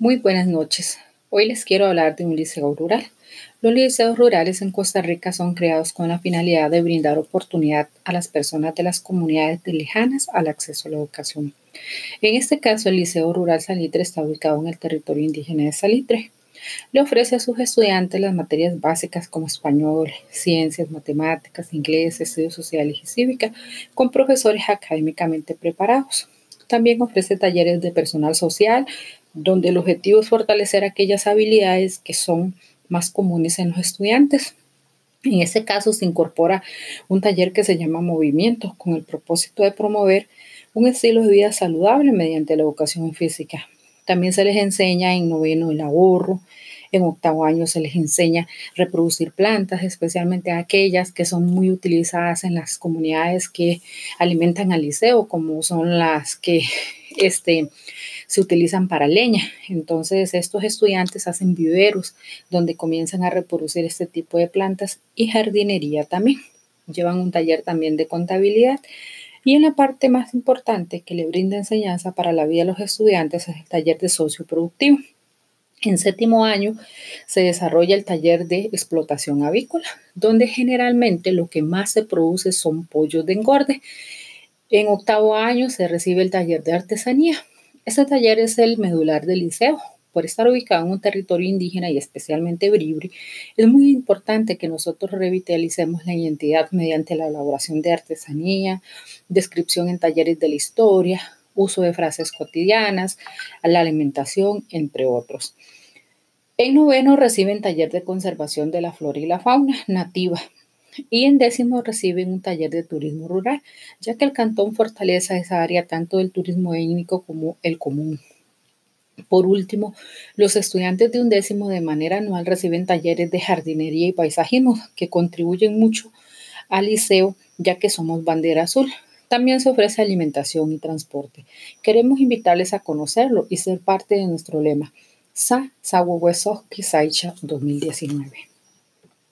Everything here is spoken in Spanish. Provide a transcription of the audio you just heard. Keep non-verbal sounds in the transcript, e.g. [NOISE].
Muy buenas noches. Hoy les quiero hablar de un liceo rural. Los liceos rurales en Costa Rica son creados con la finalidad de brindar oportunidad a las personas de las comunidades lejanas al acceso a la educación. En este caso, el Liceo Rural Salitre está ubicado en el territorio indígena de Salitre. Le ofrece a sus estudiantes las materias básicas como español, ciencias, matemáticas, inglés, estudios sociales y cívica, con profesores académicamente preparados. También ofrece talleres de personal social, donde el objetivo es fortalecer aquellas habilidades que son más comunes en los estudiantes. En este caso se incorpora un taller que se llama Movimiento con el propósito de promover un estilo de vida saludable mediante la educación física. También se les enseña en noveno el ahorro, en octavo año se les enseña reproducir plantas, especialmente aquellas que son muy utilizadas en las comunidades que alimentan al liceo, como son las que [LAUGHS] este, se utilizan para leña. Entonces, estos estudiantes hacen viveros donde comienzan a reproducir este tipo de plantas y jardinería también. Llevan un taller también de contabilidad. Y en la parte más importante que le brinda enseñanza para la vida de los estudiantes es el taller de socio productivo. En séptimo año se desarrolla el taller de explotación avícola, donde generalmente lo que más se produce son pollos de engorde. En octavo año se recibe el taller de artesanía. Este taller es el medular del liceo. Por estar ubicado en un territorio indígena y especialmente bribri, es muy importante que nosotros revitalicemos la identidad mediante la elaboración de artesanía, descripción en talleres de la historia, uso de frases cotidianas, la alimentación, entre otros. En noveno reciben taller de conservación de la flora y la fauna nativa. Y en décimo reciben un taller de turismo rural, ya que el cantón fortaleza esa área tanto del turismo étnico como el común. Por último, los estudiantes de un décimo de manera anual reciben talleres de jardinería y paisajismo que contribuyen mucho al liceo, ya que somos bandera azul. También se ofrece alimentación y transporte. Queremos invitarles a conocerlo y ser parte de nuestro lema. Sa Sawo Saicha 2019.